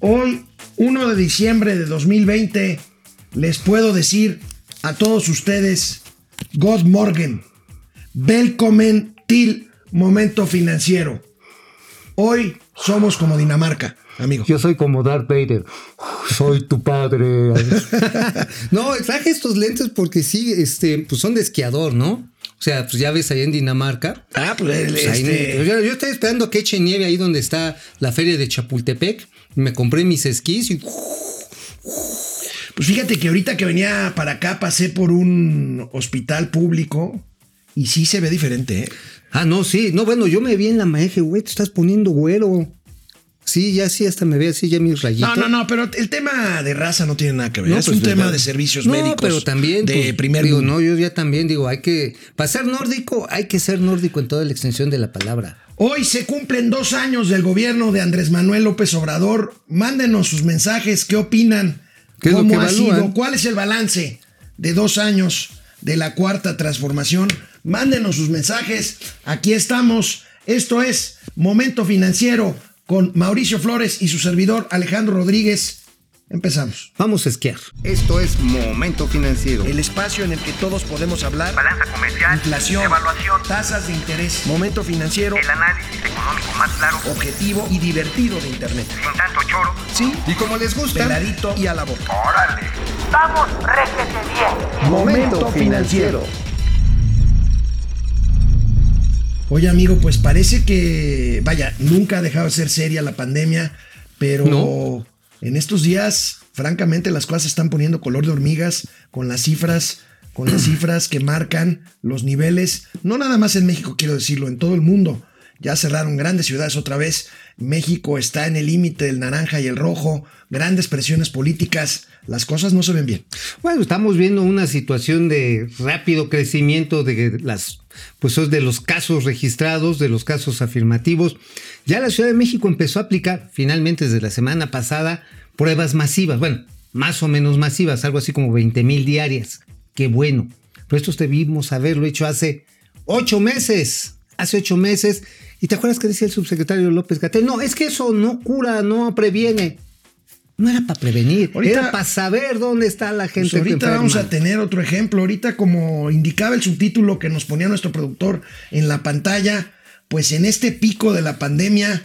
Hoy, 1 de diciembre de 2020, les puedo decir a todos ustedes, God Morgen, Welcome til Momento Financiero. Hoy somos como Dinamarca, amigo. Yo soy como Darth Vader. Soy tu padre. no, traje estos lentes porque sí, este, pues son de esquiador, ¿no? O sea, pues ya ves ahí en Dinamarca. Ah, pues, Pues ahí este, yo, yo estoy esperando que eche nieve ahí donde está la feria de Chapultepec. Me compré mis esquís y Pues fíjate que ahorita que venía para acá pasé por un hospital público y sí se ve diferente, ¿eh? Ah, no, sí. No, bueno, yo me vi en la magia, güey, te estás poniendo güero. Sí, ya sí, hasta me ve así ya mis rayitos. No, no, no, pero el tema de raza no tiene nada que ver. No, es pues, un tema ¿verdad? de servicios no, médicos. pero también de pues, primer digo, mundo. no, yo ya también digo, hay que para ser nórdico, hay que ser nórdico en toda la extensión de la palabra. Hoy se cumplen dos años del gobierno de Andrés Manuel López Obrador. Mándenos sus mensajes, qué opinan, ¿Qué cómo ha evalúan? sido, cuál es el balance de dos años de la cuarta transformación. Mándenos sus mensajes, aquí estamos. Esto es Momento Financiero con Mauricio Flores y su servidor Alejandro Rodríguez. Empezamos. Vamos a esquiar. Esto es Momento Financiero. El espacio en el que todos podemos hablar. balanza comercial, Inflación, evaluación, tasas de interés, momento financiero, el análisis económico más claro, objetivo y divertido de Internet. sin tanto choro. Sí, Y como les gusta, peladito y a la boca. ¡Órale! ¡Vamos, réjete bien! Momento Financiero. Oye, amigo, pues parece que, vaya, nunca ha dejado de ser seria la pandemia, pero No. en estos días, francamente, las cosas se están poniendo color de hormigas con las cifras, con las cifras que marcan los niveles, no nada más en México, quiero decirlo, en todo el mundo. Ya cerraron grandes ciudades otra vez. México está en el límite del naranja y el rojo. Grandes presiones políticas. Las cosas no se ven bien. Bueno, estamos viendo una situación de rápido crecimiento de las pues de los casos registrados, de los casos afirmativos. Ya la Ciudad de México empezó a aplicar finalmente desde la semana pasada pruebas masivas, bueno, más o menos masivas, algo así como 20 mil diarias. Qué bueno. Pero esto debimos haberlo hecho hace ocho meses. Hace ocho meses. ¿Y te acuerdas que decía el subsecretario López Gatel? No, es que eso no cura, no previene. No era para prevenir, Ahorita- era para saber dónde está la gente. Pues ahorita vamos a tener otro ejemplo. Ahorita, como indicaba el subtítulo que nos ponía nuestro productor en la pantalla, pues en este pico de la pandemia,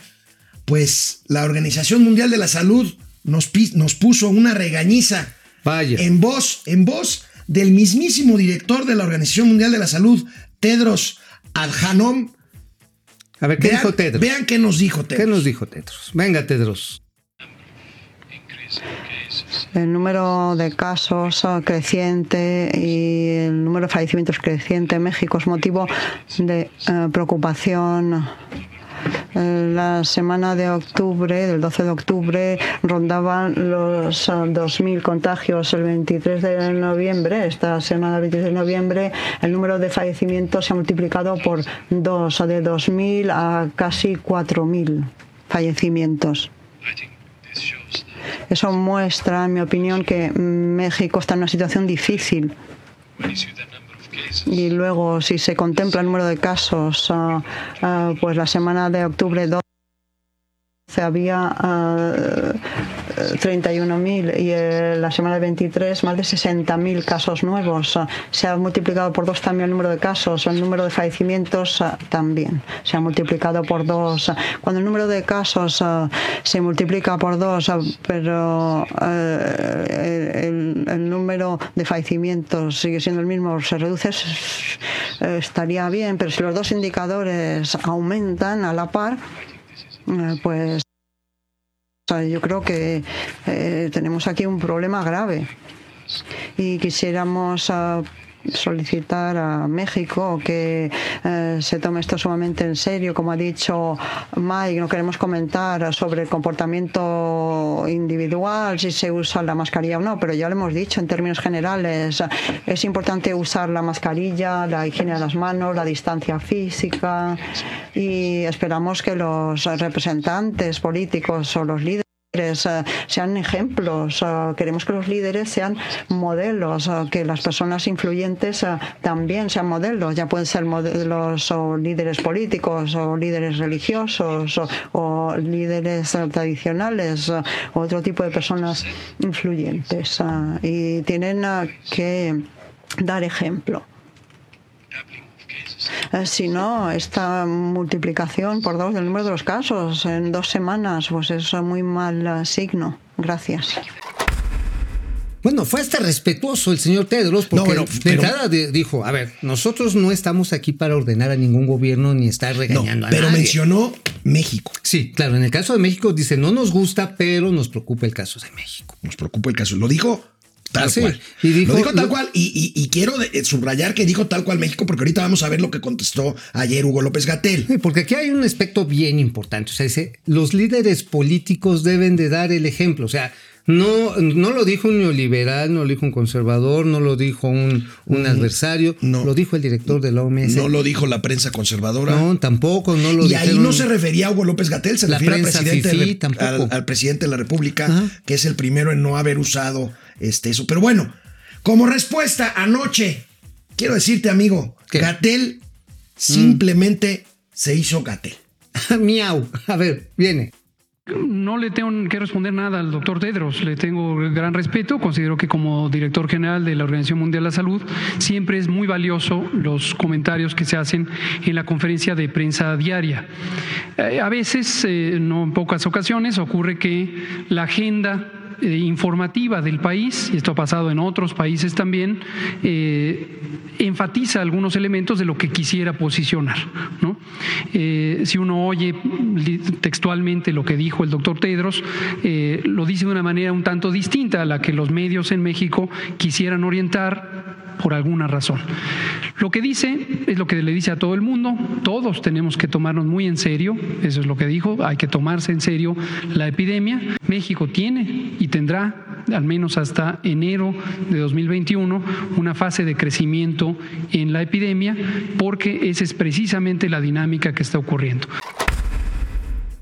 pues la Organización Mundial de la Salud nos, puso una regañiza Vaya. en voz, en voz del mismísimo director de la Organización Mundial de la Salud, Tedros Adhanom. A ver, ¿qué Vean, dijo Tedros? vean qué nos dijo ¿Qué Tedros. nos dijo Tedros? Venga, Tedros. El número de casos creciente y el número de fallecimientos creciente en México es motivo de eh, preocupación. Eh, La semana de octubre, del 12 de octubre, rondaban los ah, 2.000 contagios. El 23 de noviembre, esta semana del 23 de noviembre, el número de fallecimientos se ha multiplicado por dos, de 2.000 a casi 4.000 fallecimientos. Eso muestra, en mi opinión, que México está en una situación difícil. Y luego, si se contempla el número de casos, ah, ah, pues la semana de octubre 12 había ah, 31.000 y eh, la semana del 23 más de 60.000 casos nuevos. Ah, Se ha multiplicado por dos también el número de casos, el número de fallecimientos ah, también se ha multiplicado por dos. Ah, Cuando el número de casos se multiplica por dos, pero eh, el, el número de fallecimientos sigue siendo el mismo, se reduce, eh, estaría bien, pero si los dos indicadores aumentan a la par, eh, pues yo creo que eh, tenemos aquí un problema grave y quisiéramos ah, solicitar a México que eh, se tome esto sumamente en serio. Como ha dicho Mike, no queremos comentar sobre el comportamiento individual, si se usa la mascarilla o no, pero ya lo hemos dicho en términos generales. Es importante usar la mascarilla, la higiene de las manos, la distancia física y esperamos que los representantes políticos o los líderes sean ejemplos, eh, queremos que los líderes sean modelos, eh, que las personas influyentes eh, también sean modelos, ya pueden ser modelos o líderes políticos o líderes religiosos o, líderes eh, tradicionales otro tipo de personas influyentes eh, y tienen eh, que dar ejemplo. Eh, Si no, esta multiplicación por dos del número de los casos en dos semanas, pues es muy mal eh, signo. Gracias. Bueno, fue hasta respetuoso el señor Tedros porque No, bueno, de pero- entrada de- dijo, a ver, nosotros no estamos aquí para ordenar a ningún gobierno ni estar No, regañando a pero nadie. mencionó México. Sí, claro, en el caso de México dice, no nos gusta, pero nos preocupa el caso de México. Nos preocupa el caso. Lo dijo tal Ah, sí. cual. Y dijo- lo dijo tal lo- cual. Y, y- y quiero de- eh, subrayar que dijo tal cual México, porque ahorita vamos a ver lo que contestó ayer Hugo López Gatel. Sí, Porque aquí hay un aspecto bien importante. O sea, dice, los líderes políticos deben de dar el ejemplo. O sea, no, no lo dijo un neoliberal, no lo dijo un conservador, no lo dijo un, un adversario, no. lo dijo el director de la OMS. No lo dijo la prensa conservadora. No, tampoco, no lo y ahí no se refería a Hugo López Gatel, se La refiere al presidente, al, al presidente de la República, Ajá. que es el primero en no haber usado este, eso. Pero bueno, como respuesta anoche, quiero decirte, amigo, ¿Qué? Gatel simplemente se hizo Gatel. Miau. A ver, viene. No le tengo que responder nada al doctor Tedros, le tengo gran respeto, considero que como director general de la Organización Mundial de la Salud siempre es muy valioso los comentarios que se hacen en la conferencia de prensa diaria. Eh, a veces, eh, no en pocas ocasiones, ocurre que la agenda informativa del país, y esto ha pasado en otros países también, eh, enfatiza algunos elementos de lo que quisiera posicionar. ¿no? Eh, si uno oye textualmente lo que dijo el doctor Tedros, eh, lo dice de una manera un tanto distinta a la que los medios en México quisieran orientar por alguna razón. Lo que dice es lo que le dice a todo el mundo, todos tenemos que tomarnos muy en serio, eso es lo que dijo, hay que tomarse en serio la epidemia. México tiene y tendrá, al menos hasta enero de 2021, una fase de crecimiento en la epidemia, porque esa es precisamente la dinámica que está ocurriendo.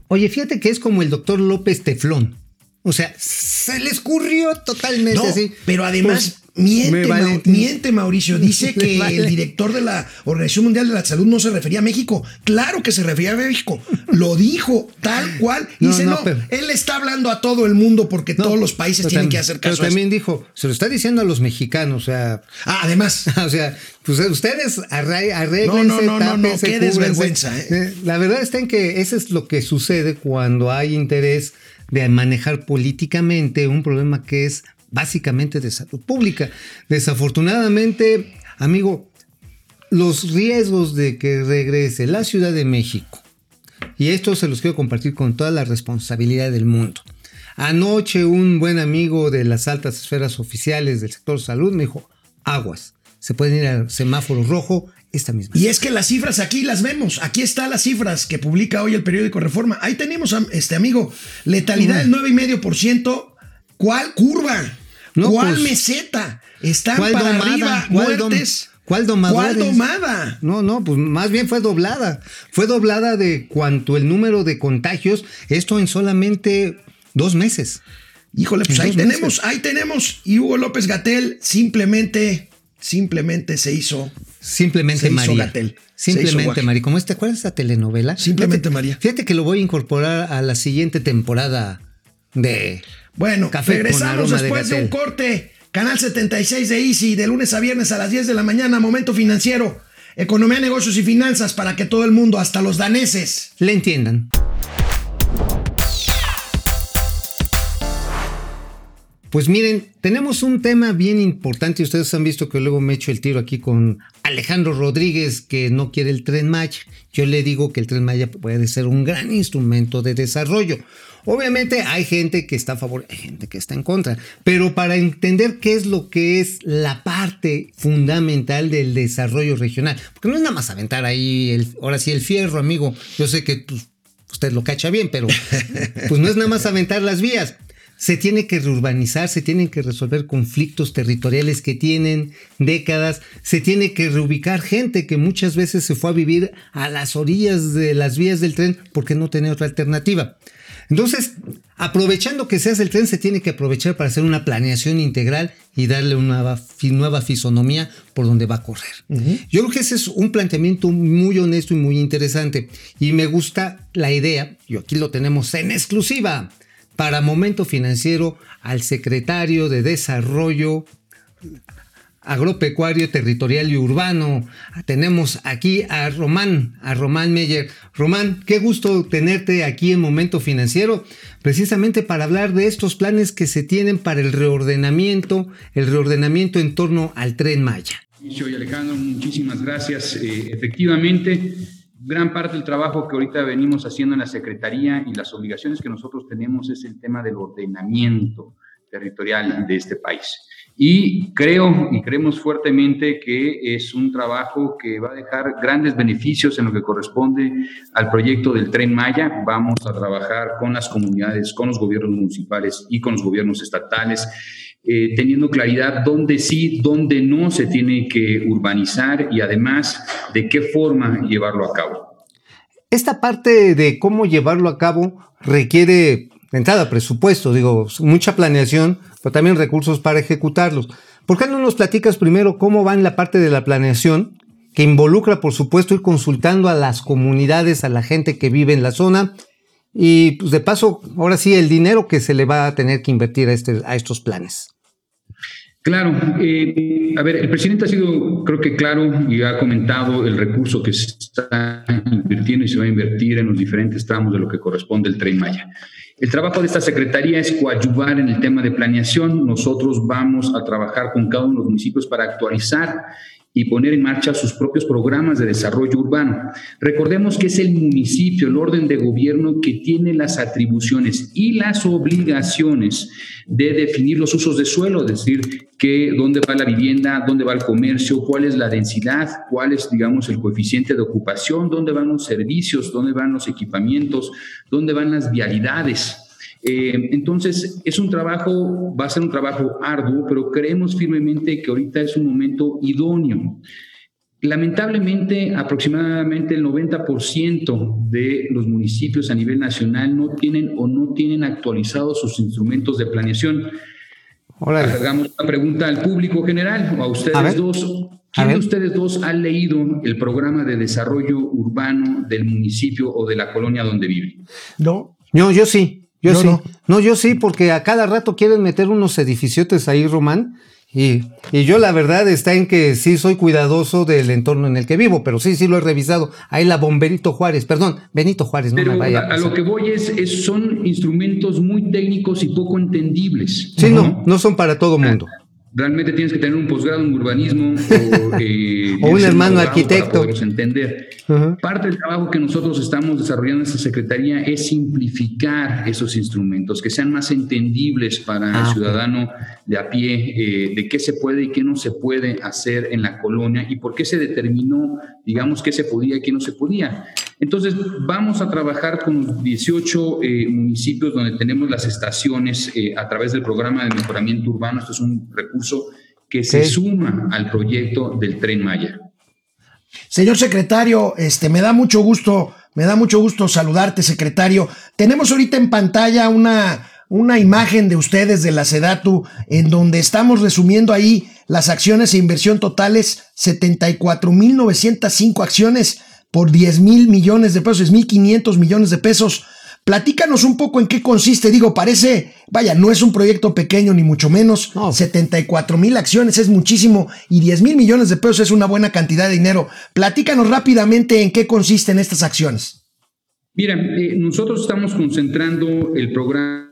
Oye, fíjate que es como el doctor López Teflón. O sea, se le escurrió totalmente No, así. pero además Pues, miente, vale. Miente Mauricio. Dice que vale. el director de la Organización Mundial de la Salud no se refería a México. Claro que se refería a México. Lo dijo tal cual. No, Dice, no, no, pero- él está hablando a todo el mundo porque No, todos los países tienen que hacer caso Pero a esto. también dijo, se lo está diciendo a los mexicanos, o sea, Ah, además. o sea, pues ustedes arre- arréglense, No, no, no, no, no, tápense, qué desvergüenza, ¿eh? Eh, La verdad está en que eso es lo que sucede cuando hay interés de manejar políticamente un problema que es básicamente de salud pública. Desafortunadamente, amigo, los riesgos de que regrese la Ciudad de México, y esto se los quiero compartir con toda la responsabilidad del mundo. Anoche un buen amigo de las altas esferas oficiales del sector salud me dijo, aguas, se pueden ir al semáforo rojo esta misma. Y es que las cifras aquí las vemos. Aquí están las cifras que publica hoy el periódico Reforma. Ahí tenemos, am- este amigo, letalidad del 9,5%. ¿Cuál curva? No, ¿Cuál pues, meseta? Están ¿cuál para domada? arriba ¿Cuál dom- muertes. cuál domadores? ¿Cuál domada? No, no, pues más bien fue doblada. Fue doblada de cuanto el número de contagios, esto en solamente dos meses. Híjole, pues En ahí tenemos, meses. ahí tenemos. Y Hugo López Gatel simplemente, simplemente se hizo. Simplemente Se María. Hizo Simplemente guaje. María. ¿Cómo te acuerdas de esa telenovela? Simplemente Fíjate- María. Fíjate que lo voy a incorporar a la siguiente temporada de. Bueno, Café regresamos de después de, un corte. Canal 76 de Easy, de lunes a viernes a las 10 de la mañana, Momento Financiero. Economía, negocios y finanzas para que todo el mundo, hasta los daneses. Le entiendan. Pues miren, tenemos un tema bien importante. Ustedes han visto que luego me echo el tiro aquí con Alejandro Rodríguez, que no quiere el tren Maya. Yo le digo que el tren Maya puede ser un gran instrumento de desarrollo. Obviamente hay gente que está a favor, hay gente que está en contra, pero para entender qué es lo que es la parte fundamental del desarrollo regional, porque no es nada más aventar ahí, el, ahora sí, el fierro, amigo. Yo sé que pues, usted lo cacha bien, pero pues no es nada más aventar las vías. Se tiene que reurbanizar, se tienen que resolver conflictos territoriales que tienen décadas, se tiene que reubicar gente que muchas veces se fue a vivir a las orillas de las vías del tren porque no tenía otra alternativa. Entonces, aprovechando que se hace el tren, se tiene que aprovechar para hacer una planeación integral y darle una nueva fisonomía por donde va a correr. Yo creo que ese es un planteamiento muy honesto y muy interesante. Y me gusta la idea, y aquí lo tenemos en exclusiva, para Momento Financiero al secretario de Desarrollo agropecuario, territorial y urbano. Tenemos aquí a Román, a Román Meyer. Román, qué gusto tenerte aquí en Momento Financiero, precisamente para hablar de estos planes que se tienen para el reordenamiento, el reordenamiento en torno al tren Maya. Y Alejandro, muchísimas gracias. Eh, efectivamente, gran parte del trabajo que ahorita venimos haciendo en la Secretaría y las obligaciones que nosotros tenemos es el tema del ordenamiento territorial de este país. Y creo y creemos fuertemente que es un trabajo que va a dejar grandes beneficios en lo que corresponde al proyecto del tren Maya. Vamos a trabajar con las comunidades, con los gobiernos municipales y con los gobiernos estatales, eh, teniendo claridad dónde sí, dónde no se tiene que urbanizar y además de qué forma llevarlo a cabo. Esta parte de cómo llevarlo a cabo requiere de entrada presupuesto, digo, mucha planeación, pero también recursos para ejecutarlos. ¿Por qué no nos platicas primero cómo va en la parte de la planeación, que involucra, por supuesto, ir consultando a las comunidades, a la gente que vive en la zona, y pues de paso, ahora sí, el dinero que se le va a tener que invertir a, este, a estos planes? Claro, eh, a ver, el presidente ha sido, creo que claro, y ha comentado el recurso que se está invirtiendo y se va a invertir en los diferentes tramos de lo que corresponde al Tren Maya. El trabajo de esta Secretaría es coadyuvar en el tema de planeación. Nosotros vamos a trabajar con cada uno de los municipios para actualizar y poner en marcha sus propios programas de desarrollo urbano. Recordemos que es el municipio, el orden de gobierno que tiene las atribuciones y las obligaciones de definir los usos de suelo, es decir, que dónde va la vivienda, dónde va el comercio, cuál es la densidad, cuál es, digamos, el coeficiente de ocupación, dónde van los servicios, dónde van los equipamientos, dónde van las vialidades. Eh, entonces, es un trabajo, va a ser un trabajo arduo, pero creemos firmemente que ahorita es un momento idóneo. Lamentablemente, aproximadamente el 90% de los municipios a nivel nacional no tienen o no tienen actualizados sus instrumentos de planeación. Ahora hagamos una pregunta al público general o a ustedes dos. ¿Quién de ustedes dos ha leído el programa de desarrollo urbano del municipio o de la colonia donde vive? No. No, yo sí. Yo, sí. No. yo sí, porque a cada rato quieren meter unos edificiotes ahí, Román. Y, y, yo la verdad está en que sí soy cuidadoso del entorno en el que vivo, pero sí, sí lo he revisado. Ahí la Bomberito Juárez, perdón, Benito Juárez, no me vaya. A, a, lo que voy es, son instrumentos muy técnicos y poco entendibles. Sí, no, no son para todo mundo realmente tienes que tener un posgrado en urbanismo o, eh, un hermano arquitecto. Para entender. Parte del trabajo que nosotros estamos desarrollando en esta Secretaría es simplificar esos instrumentos, que sean más entendibles para el ah, ciudadano de a pie, eh, de qué se puede y qué no se puede hacer en la colonia y por qué se determinó, digamos, qué se podía y qué no se podía. Entonces, vamos a trabajar con 18 eh, municipios donde tenemos las estaciones eh, a través del programa de mejoramiento urbano. Esto es un recurso que se suma al proyecto del Tren Maya. Señor secretario, este, me da mucho gusto, me da mucho gusto saludarte, secretario. Tenemos ahorita en pantalla una, una imagen de ustedes de la SEDATU en donde estamos resumiendo ahí las acciones e inversión totales, 74.905 acciones por 10 mil millones de pesos, 1.500 millones de pesos. Platícanos un poco en qué consiste. Digo, parece, vaya, no es un proyecto pequeño ni mucho menos. 74 mil acciones es muchísimo y 10 mil millones de pesos es una buena cantidad de dinero. Platícanos rápidamente en qué consisten estas acciones. Mira, eh, nosotros estamos concentrando el programa,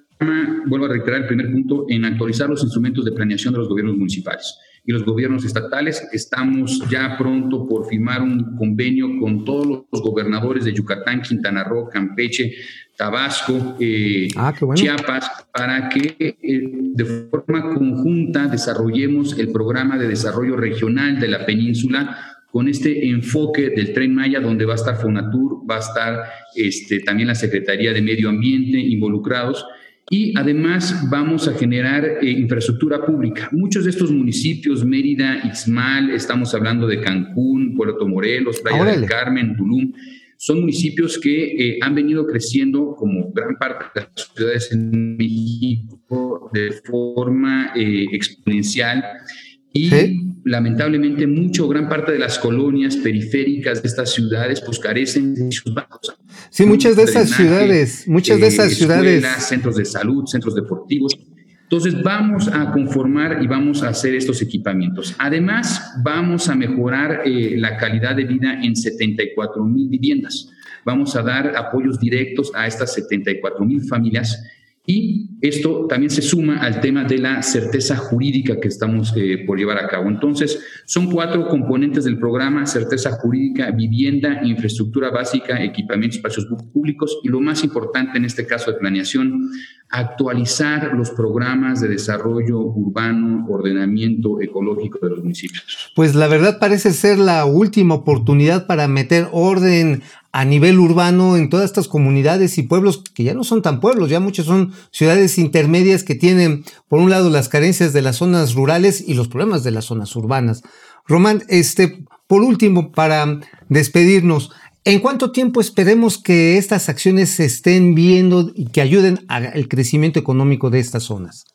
vuelvo a reiterar el primer punto, en actualizar los instrumentos de planeación de los gobiernos municipales y los gobiernos estatales. Estamos ya pronto por firmar un convenio con todos los gobernadores de Yucatán, Quintana Roo, Campeche, Tabasco, eh, ah, Chiapas, para que eh, de forma conjunta desarrollemos el programa de desarrollo regional de la península con este enfoque del tren Maya, donde va a estar Fonatur, va a estar este, también la Secretaría de Medio Ambiente involucrados y además vamos a generar eh, infraestructura pública. Muchos de estos municipios, Mérida, Ixmal, estamos hablando de Cancún, Puerto Morelos, Playa del Carmen, Tulum, son municipios que eh, han venido creciendo como gran parte de las ciudades en México de forma eh, exponencial y lamentablemente mucho, gran parte de las colonias periféricas de estas ciudades pues carecen de sus bajos. Sí, muchas de esas ciudades, muchas de esas ciudades. Centros de salud, centros deportivos. Entonces vamos a conformar y vamos a hacer estos equipamientos. Además, vamos a mejorar eh, la calidad de vida en 74 mil viviendas. Vamos a dar apoyos directos a estas 74 mil familias y esto también se suma al tema de la certeza jurídica que estamos eh, por llevar a cabo. Entonces, son cuatro componentes del programa, certeza jurídica, vivienda, infraestructura básica, equipamiento, espacios públicos y lo más importante en este caso de planeación, actualizar los programas de desarrollo urbano, ordenamiento ecológico de los municipios. Pues la verdad parece ser la última oportunidad para meter orden a nivel urbano en todas estas comunidades y pueblos que ya no son tan pueblos, ya muchos son ciudades intermedias que tienen, por un lado, las carencias de las zonas rurales y los problemas de las zonas urbanas. Román, este, por último, para despedirnos, ¿en cuánto tiempo esperemos que estas acciones se estén viendo y que ayuden al crecimiento económico de estas zonas?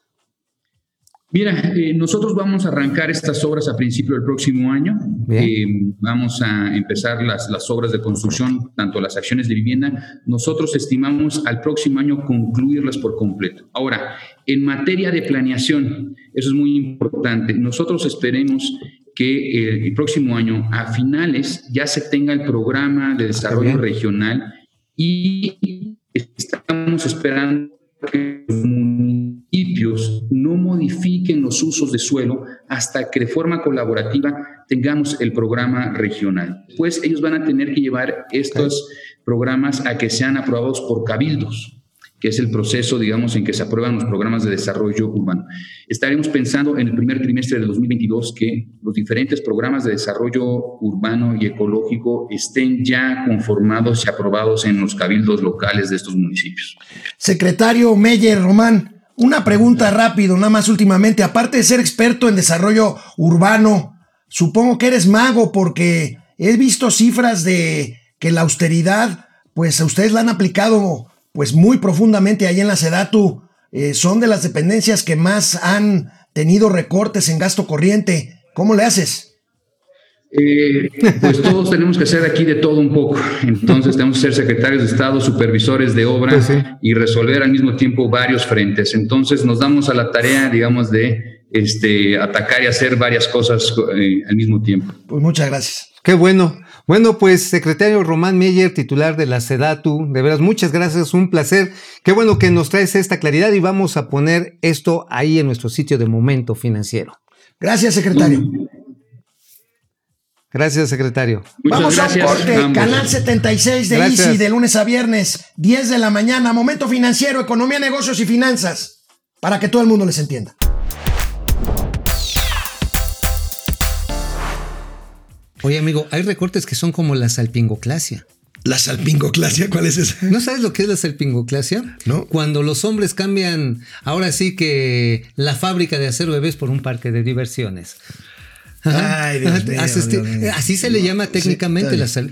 Mira, eh, nosotros vamos a arrancar estas obras a principio del próximo año. Eh, vamos a empezar las, las obras de construcción, tanto las acciones de vivienda. Nosotros estimamos al próximo año concluirlas por completo. Ahora, en materia de planeación, eso es muy importante. Nosotros esperemos que el próximo año, a finales, ya se tenga el programa de desarrollo regional y estamos esperando que los municipios no modifiquen los usos de suelo hasta que de forma colaborativa tengamos el programa regional. Pues ellos van a tener que llevar estos programas a que sean aprobados por cabildos que es el proceso, digamos, en que se aprueban los programas de desarrollo urbano. Estaremos pensando en el primer trimestre de 2022 que los diferentes programas de desarrollo urbano y ecológico estén ya conformados y aprobados en los cabildos locales de estos municipios. Secretario Meyer Román, una pregunta rápido, nada más últimamente, aparte de ser experto en desarrollo urbano, supongo que eres mago porque he visto cifras de que la austeridad, pues a ustedes la han aplicado pues muy profundamente ahí en la Sedatu. Eh, son de las dependencias que más han tenido recortes en gasto corriente. ¿Cómo le haces? Eh, pues todos tenemos que hacer aquí de todo un poco. Entonces tenemos que ser secretarios de Estado, supervisores de obra pues y resolver al mismo tiempo varios frentes. Entonces nos damos a la tarea, digamos, de este, atacar y hacer varias cosas eh, al mismo tiempo. Pues muchas gracias. Qué bueno. Bueno, pues secretario Román Meyer, titular de la SEDATU, de veras, muchas gracias, un placer. Qué bueno que nos traes esta claridad y vamos a poner esto ahí en nuestro sitio de momento financiero. Gracias, secretario. Gracias, secretario. vamos a un corte, canal 76 de Easy, de lunes a viernes, 10 de la mañana, momento financiero, economía, negocios y finanzas, para que todo el mundo les entienda. Oye, amigo, hay recortes que son como la salpingoclasia. ¿La salpingoclasia? ¿Cuál es esa? ¿No sabes lo que es la salpingoclasia? No. Cuando los hombres cambian, ahora sí que la fábrica de hacer bebés por un parque de diversiones. Ay, Dios mío, Así se le llama técnicamente la sal.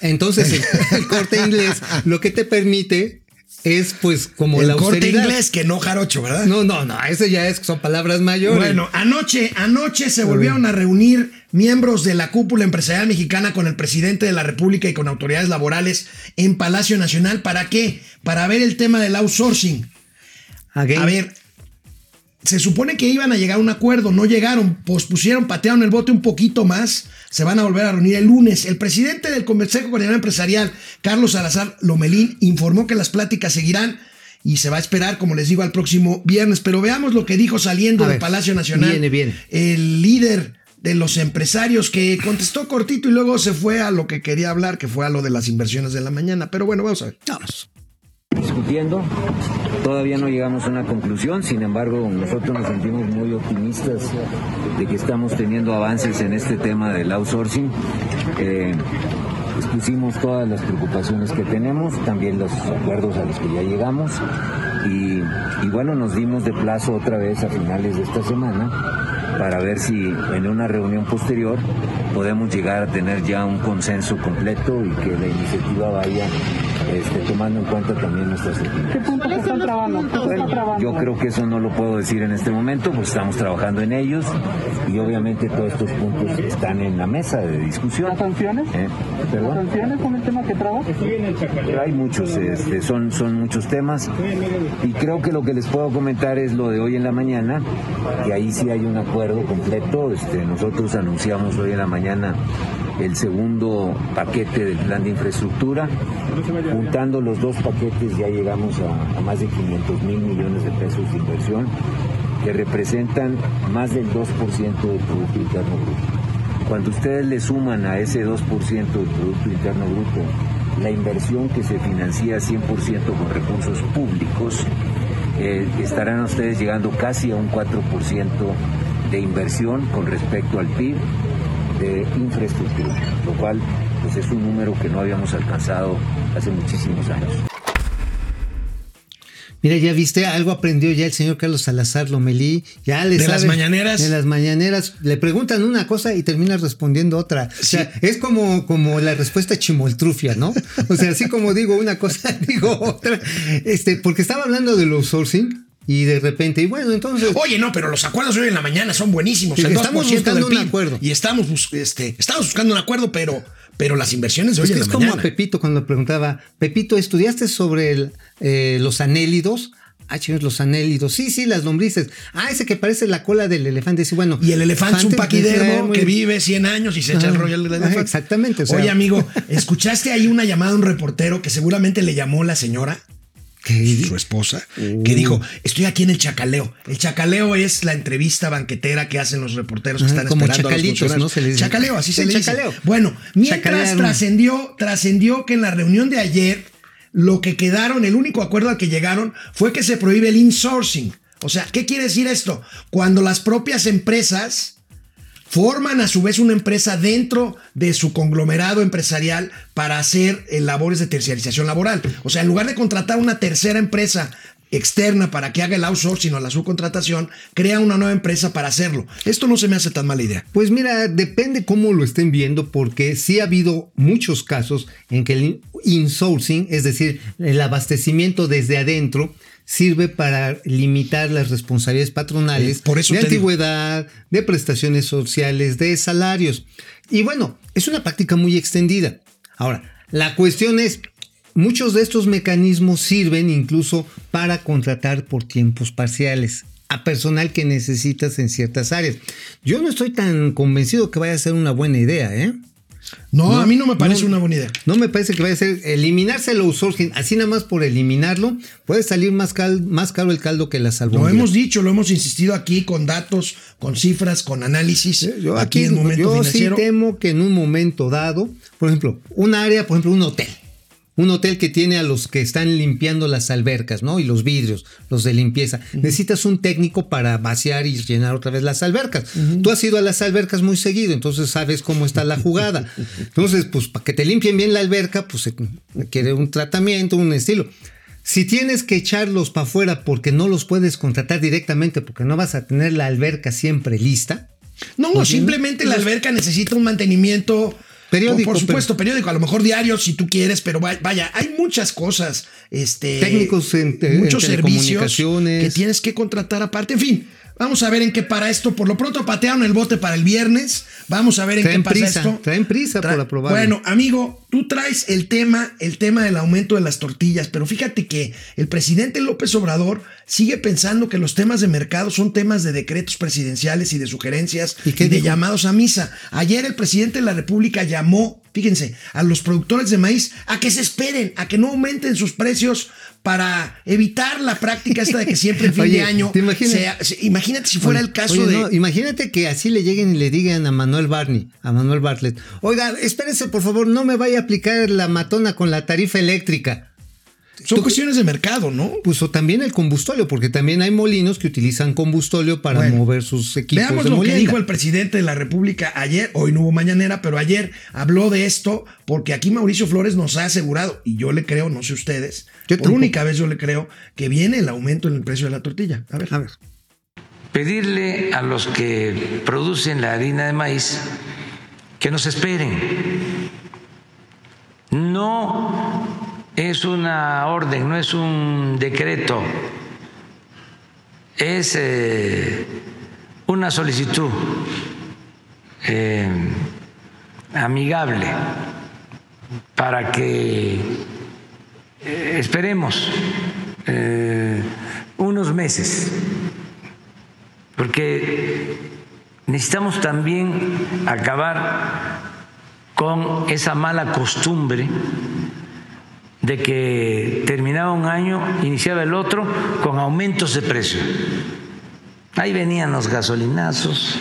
Entonces, el corte inglés lo que te permite es pues como el la corte inglés que no jarocho, ¿verdad? No, no, no, ese ya es, son palabras mayores. Bueno, anoche, anoche se volvieron a reunir miembros de la cúpula empresarial mexicana con el presidente de la República y con autoridades laborales en Palacio Nacional. ¿Para qué? Para ver el tema del outsourcing. A ver, se supone que iban a llegar a un acuerdo, no llegaron, pospusieron, patearon el bote un poquito más, se van a volver a reunir el lunes. El presidente del Consejo Coordinador Empresarial, Carlos Salazar Lomelín, informó que las pláticas seguirán y se va a esperar, como les digo, al próximo viernes. Pero veamos lo que dijo saliendo del Palacio Nacional viene, viene. el líder de los empresarios que contestó cortito y luego se fue a lo que quería hablar, que fue a lo de las inversiones de la mañana. Pero bueno, vamos a ver. Vamos discutiendo. Todavía no llegamos a una conclusión, sin embargo nosotros nos sentimos muy optimistas de que estamos teniendo avances en este tema del outsourcing. Eh, expusimos todas las preocupaciones que tenemos, también los acuerdos a los que ya llegamos y, y bueno, nos dimos de plazo otra vez a finales de esta semana para ver si en una reunión posterior podemos llegar a tener ya un consenso completo y que la iniciativa vaya este, tomando en cuenta también nuestras opiniones. ¿Qué puntos están trabando? yo creo que eso no lo puedo decir en este momento, pues estamos trabajando en ellos y obviamente todos estos puntos están en la mesa de discusión. ¿Las sanciones? ¿Eh? ¿Las sanciones con el tema que traba? Hay muchos, este, son, son muchos temas y creo que lo que les puedo comentar es lo de hoy en la mañana, que ahí sí hay un acuerdo completo. Este, nosotros anunciamos hoy en la mañana el segundo paquete del plan de infraestructura. Juntando los dos paquetes ya llegamos a, más de 500 mil millones de pesos de inversión, que representan más del 2% del Producto Interno Bruto. Cuando ustedes le suman a ese 2% del Producto Interno Bruto la inversión que se financia 100% con recursos públicos, eh, estarán ustedes llegando casi a un 4% de inversión con respecto al PIB de infraestructura, lo cual pues es un número que no habíamos alcanzado hace muchísimos años. Mira, ya viste, algo aprendió ya el señor Carlos Salazar Lomelí. Ya le De sabe- las mañaneras. De las mañaneras. Le preguntan una cosa y termina respondiendo otra. O sea, es como, como la respuesta chimoltrufia, ¿no? O sea, así como digo una cosa, digo otra. Este, porque estaba hablando del outsourcing y de repente, y bueno, entonces. Oye, no, pero los acuerdos de hoy en la mañana son buenísimos. Sí, el que 2% estamos buscando un acuerdo. Y estamos, este, estamos buscando un acuerdo, pero, pero las inversiones de hoy Es, que en es la como mañana. a Pepito cuando le preguntaba, Pepito, ¿estudiaste sobre el, eh, los anélidos? Ah, chingos, los anélidos. Sí, sí, las lombrices. Ah, ese que parece la cola del elefante. Sí, bueno. Y el elefante es un paquidermo que vive 100 años y se echa el rollo del elefante. exactamente, o sea- Oye, amigo, ¿escuchaste ahí una llamada de un reportero que seguramente le llamó la señora? Su esposa, que dijo, estoy aquí en el chacaleo. El chacaleo es la entrevista banquetera que hacen los reporteros que están como esperando a los. ¿no? Se les. Chacaleo, así se le dice. chacaleo. Bueno, mientras trascendió, trascendió que en la reunión de ayer, lo que quedaron, el único acuerdo al que llegaron fue que se prohíbe el insourcing. O sea, ¿qué quiere decir esto? Cuando las propias empresas forman a su vez una empresa dentro de su conglomerado empresarial para hacer eh, labores de terciarización laboral. O sea, en lugar de contratar una tercera empresa externa para que haga el outsourcing o la subcontratación, crea una nueva empresa para hacerlo. Esto no se me hace tan mala idea. Pues mira, depende cómo lo estén viendo, porque sí ha habido muchos casos en que el insourcing, es decir, el abastecimiento desde adentro, sirve para limitar las responsabilidades patronales Eh, por eso de digo. antigüedad, de prestaciones sociales, de salarios. Y bueno, es una práctica muy extendida. Ahora, la cuestión es, muchos de estos mecanismos sirven incluso para contratar por tiempos parciales a personal que necesitas en ciertas áreas. Yo no estoy tan convencido que vaya a ser una buena idea, ¿eh? No, No, a mí no me parece no. una buena idea. No me parece que vaya a ser eliminarse el outsourcing, así nada más por eliminarlo, puede salir más, cal- más caro el caldo que la Lo salvó. hemos dicho, lo hemos insistido aquí con datos, con cifras, con análisis. Yo aquí en momento yo financiero. sí temo que en un momento dado, por ejemplo, un área, por ejemplo, un hotel. Un hotel que tiene a los que están limpiando las albercas, ¿no? Y los vidrios, los de limpieza. Necesitas un técnico para vaciar y llenar otra vez las albercas. Tú has ido a las albercas muy seguido, entonces sabes cómo está la jugada. Entonces, pues para que te limpien bien la alberca, pues se quiere un tratamiento, un estilo. Si tienes que echarlos para afuera porque no los puedes contratar directamente, porque no vas a tener la alberca siempre lista, No, Oye, simplemente la alberca necesita un mantenimiento Periódico, Por supuesto, periódico, a lo mejor diario si tú quieres, pero va- vaya, hay muchas cosas, este, Técnicos en muchos en servicios que tienes que contratar aparte. En fin, vamos a ver en qué para esto. Por lo pronto patearon el bote para el viernes. Vamos a ver en Traen qué pasa prisa, esto. traen prisa por aprobarlo. Bueno, amigo, tú traes el tema, el tema del aumento de las tortillas, pero fíjate que el presidente López Obrador sigue pensando que los temas de mercado son temas de decretos presidenciales y de sugerencias ¿Y y, de llamados a misa. Ayer el presidente de la República llamó, fíjense, a los productores de maíz a que se esperen, a que no aumenten sus precios para evitar la práctica esta de que siempre en fin Oye, de año sea- se- imagínate si fuera Oye, el caso oye, de no, imagínate que así le lleguen y le digan a Manuel Barney, a Manuel Bartlett, oiga, espérese por favor, no me vaya a aplicar la matona con la tarifa eléctrica. Son cuestiones de mercado, ¿no? Pues o también el combustóleo, porque también hay molinos que utilizan combustóleo para Bueno, mover sus equipos Veamos de lo que dijo el presidente de la República ayer, hoy no hubo mañanera, pero ayer habló de esto porque aquí Mauricio Flores nos ha asegurado, y yo le creo, no sé ustedes, Yo por única vez yo le creo, que viene el aumento en el precio de la tortilla. A ver. A ver. pedirle a los que producen la harina de maíz que nos esperen. No es una orden, no es un decreto, es eh, una solicitud eh, amigable para que eh, esperemos unos meses, porque necesitamos también acabar con esa mala costumbre de que terminaba un año, iniciaba el otro con aumentos de precio. Ahí venían los gasolinazos,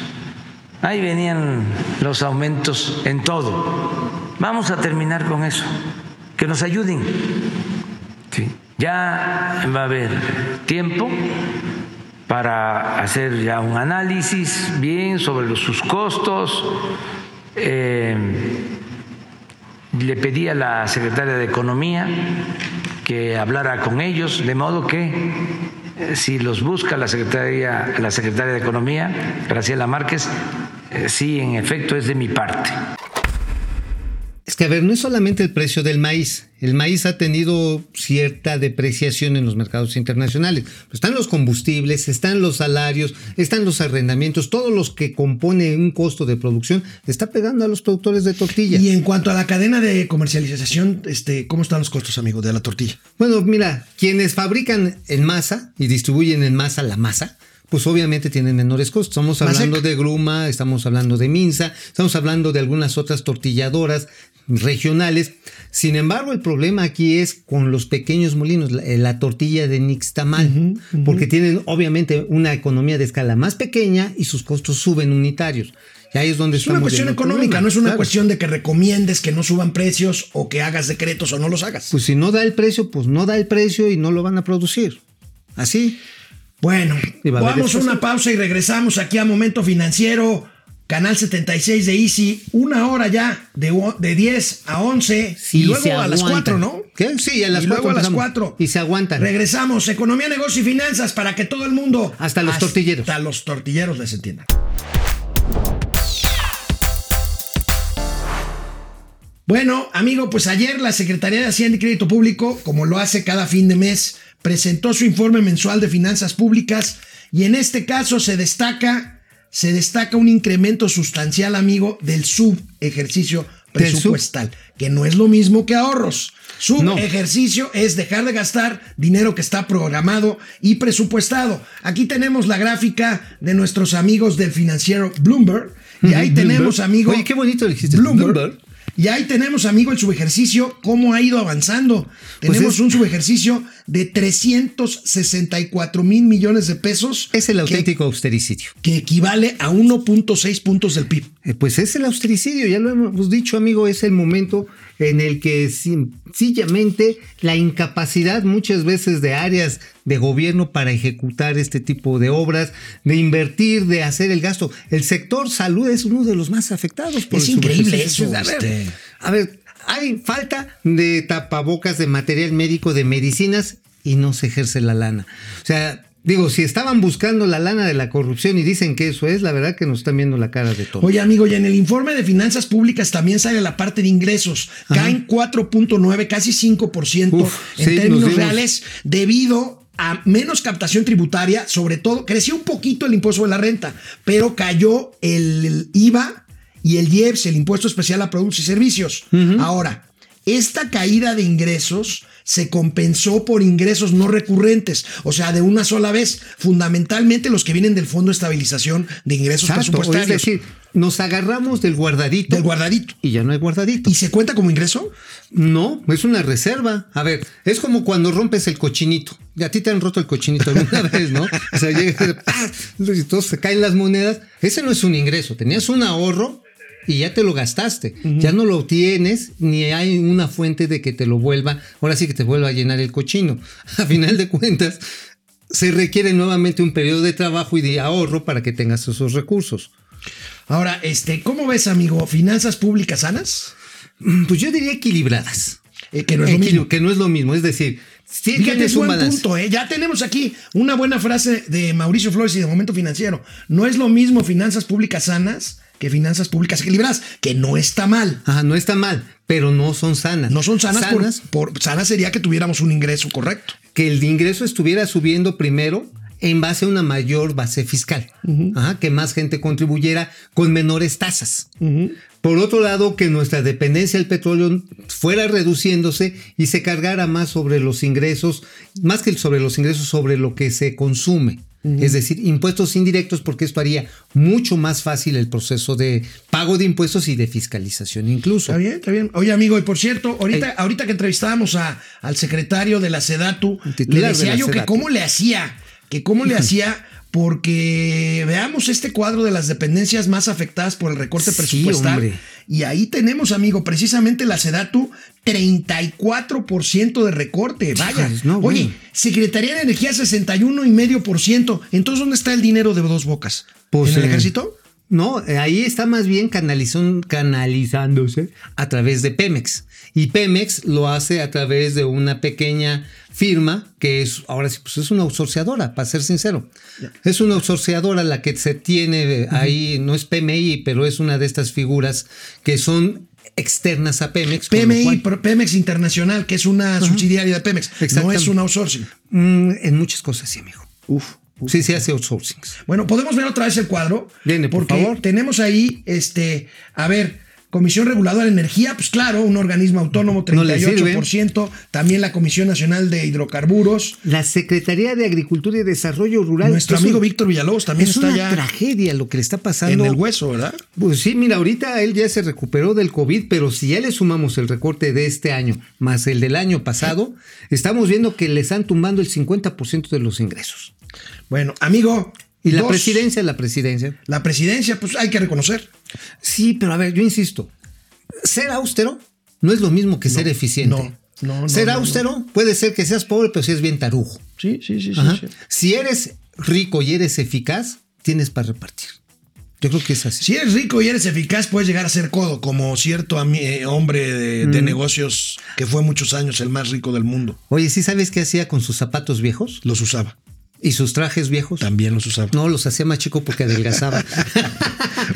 ahí venían los aumentos en todo. Vamos a terminar con eso, que nos ayuden. Ya va a haber tiempo para hacer ya un análisis bien sobre sus costos. Eh, le pedí a la secretaria de Economía que hablara con ellos, de modo que eh, si los busca la secretaria, la secretaria de Economía, Graciela Márquez, eh, sí, en efecto, es de mi parte. Es que, a ver, no es solamente el precio del maíz. El maíz ha tenido cierta depreciación en los mercados internacionales. Están los combustibles, están los salarios, están los arrendamientos, todos los que componen un costo de producción, está pegando a los productores de tortilla. Y en cuanto a la cadena de comercialización, este, ¿cómo están los costos, amigo, de la tortilla? Bueno, mira, quienes fabrican en masa y distribuyen en masa la masa, pues obviamente tienen menores costos. Estamos hablando de Gruma, estamos hablando de Minza, estamos hablando de algunas otras tortilladoras regionales. Sin embargo, el problema aquí es con los pequeños molinos, la, la tortilla de Nixtamal, uh -huh, uh -huh. porque tienen obviamente una economía de escala más pequeña y sus costos suben unitarios. Y ahí es donde es una cuestión económica, no es una claro. cuestión de que recomiendes que no suban precios o que hagas decretos o no los hagas. Pues si no da el precio, pues no da el precio y no lo van a producir. Así. Bueno, vamos a una pausa y regresamos aquí a Momento Financiero, Canal 76 de Easy, una hora ya, de, de 10 a 11 sí, y luego a las 4, ¿no? ¿Qué? Sí, a las y 4. luego a las 4. Y se aguantan. Regresamos, economía, negocio y finanzas para que todo el mundo... Hasta los hasta tortilleros. Hasta los tortilleros les entiendan. Bueno, amigo, pues ayer la Secretaría de Hacienda y Crédito Público, como lo hace cada fin de mes, presentó su informe mensual de finanzas públicas y en este caso se destaca, se destaca un incremento sustancial, amigo, del subejercicio presupuestal, que no es lo mismo que ahorros. Subejercicio no. es dejar de gastar dinero que está programado y presupuestado. Aquí tenemos la gráfica de nuestros amigos del financiero Bloomberg y ahí Bloomberg. tenemos, amigo, Oye, qué bonito dijiste Bloomberg, Bloomberg. Y ahí tenemos, amigo, el subejercicio, cómo ha ido avanzando. Pues tenemos es, un subejercicio de 364 mil millones de pesos. Es el auténtico que, austericidio. Que equivale a 1.6 puntos del PIB. Eh, pues es el austericidio, ya lo hemos dicho, amigo, es el momento en el que sencillamente la incapacidad muchas veces de áreas de gobierno para ejecutar este tipo de obras, de invertir, de hacer el gasto. El sector salud es uno de los más afectados. Por es increíble eso. A ver, a ver, hay falta de tapabocas, de material médico, de medicinas y no se ejerce la lana. O sea, Digo, si estaban buscando la lana de la corrupción y dicen que eso es, la verdad que nos están viendo la cara de todo. Oye, amigo, y en el informe de finanzas públicas también sale la parte de ingresos. Ajá. Caen 4.9, casi 5% Uf, en sí, términos reales, debido a menos captación tributaria, sobre todo, creció un poquito el impuesto de la renta, pero cayó el, el IVA y el IEPS, el impuesto especial a productos y servicios. Uh -huh. Ahora, esta caída de ingresos se compensó por ingresos no recurrentes, o sea, de una sola vez, fundamentalmente los que vienen del Fondo de Estabilización de Ingresos Exacto, Presupuestarios. Es decir, nos agarramos del guardadito. Del guardadito. Y ya no hay guardadito. ¿Y se cuenta como ingreso? No, es una reserva. A ver, es como cuando rompes el cochinito. Y a ti te han roto el cochinito alguna vez, ¿no? O sea, llega, ¡ah! y todos se caen las monedas. Ese no es un ingreso. Tenías un ahorro y ya te lo gastaste. Uh -huh. Ya no lo tienes, ni hay una fuente de que te lo vuelva, ahora sí que te vuelva a llenar el cochino. A final de cuentas, se requiere nuevamente un periodo de trabajo y de ahorro para que tengas esos recursos. Ahora, este, ¿cómo ves, amigo? ¿Finanzas públicas sanas? Pues yo diría equilibradas. Eh, que, no es lo mismo. que no es lo mismo. Es decir, Sí, Fíjate, es un buen punto, ¿eh? Ya tenemos aquí una buena frase de Mauricio Flores y de Momento Financiero. No es lo mismo finanzas públicas sanas que finanzas públicas equilibradas, que no está mal. Ajá, no está mal, pero no son sanas. No son sanas, por- por, sana sería que tuviéramos un ingreso correcto. que el ingreso estuviera subiendo primero en base a una mayor base fiscal, Ajá, que más gente contribuyera con menores tasas. Por otro lado, que nuestra dependencia del petróleo fuera reduciéndose y se cargara más sobre los ingresos, más que sobre los ingresos, sobre lo que se consume. Es decir, impuestos indirectos, porque esto haría mucho más fácil el proceso de pago de impuestos y de fiscalización incluso. Está bien, está bien. Oye, amigo, y por cierto, ahorita, ahorita que entrevistábamos a- al secretario de la SEDATU, le de decía yo que cómo le hacía, que cómo le hacía, porque veamos este cuadro de las dependencias más afectadas por el recorte Sí, presupuestal. hombre. Y ahí tenemos, amigo, precisamente la SEDATU, 34% de recorte. Vaya. No, Oye. Secretaría de Energía, 61,5%. Entonces, ¿dónde está el dinero de dos bocas? Pues, ¿En el eh, ejército? No, eh, ahí está más bien canalizón- canalizándose a través de Pemex. Y Pemex lo hace a través de una pequeña firma que es, ahora sí, pues es una outsourceadora, para ser sincero. Es una outsourceadora la que se tiene eh, ahí, no es PMI, pero es una de estas figuras que son externas a Pemex. PMI, cual- Pemex Internacional, que es una subsidiaria de Pemex. No es un outsourcing. Mm, en muchas cosas, sí, amigo. Uf. Sí, se hace outsourcing. Bueno, podemos ver otra vez el cuadro. Viene, por porque favor. tenemos ahí, este, a ver, Comisión Reguladora de Energía, pues claro, un organismo autónomo, No le 38%. También la Comisión Nacional de Hidrocarburos. La Secretaría de Agricultura y Desarrollo Rural. Nuestro es amigo un- Víctor Villalobos también es está una ya tragedia lo que le está pasando. en el hueso, ¿verdad? Pues sí, mira, ahorita él ya se recuperó del COVID, pero si ya le sumamos el recorte de este año más el del año pasado, estamos viendo que le están tumbando el 50% de los ingresos. Bueno, amigo. Y la dos, presidencia, la presidencia. La presidencia, pues hay que reconocer. Sí, pero a ver, yo insisto, ser austero no es lo mismo que ser eficiente. no, no, no, ser no. austero puede ser que seas pobre, pero seas bien tarujo. Sí, sí, sí, sí. Si eres rico y eres eficaz, tienes para repartir. Yo creo que es así. Si eres rico y eres eficaz, puedes llegar a ser codo, como cierto eh, hombre de, de Mm. negocios que fue muchos años el más rico del mundo. Oye, ¿sí sabes qué hacía con sus zapatos viejos? Los usaba. ¿Y sus trajes viejos? También los usaba. No, los hacía más chico porque adelgazaba.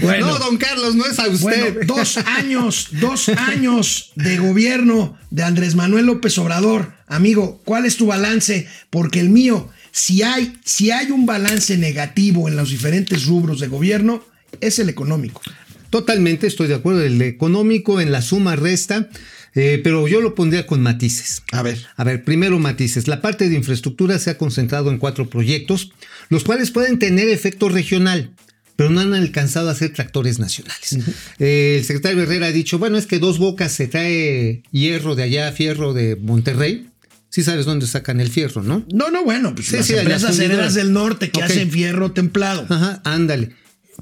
Bueno. no, don Carlos, no es a usted. Bueno, dos años, dos años de gobierno de Andrés Manuel López Obrador. Amigo, ¿cuál es tu balance? Porque el mío, si hay, si hay un balance negativo en los diferentes rubros de gobierno, es el económico. Totalmente estoy de acuerdo. El económico en la suma resta, eh, pero yo lo pondría con matices. A ver. A ver, primero matices. La parte de infraestructura se ha concentrado en cuatro proyectos, los cuales pueden tener efecto regional, pero no han alcanzado a ser tractores nacionales. Eh, el secretario Herrera ha dicho, bueno, es que dos bocas se trae hierro de allá, fierro de Monterrey. Sí sabes dónde sacan el fierro, ¿no? No, no, bueno, pues Sí, las sí, empresas del norte que hacen fierro templado. Ajá, ándale.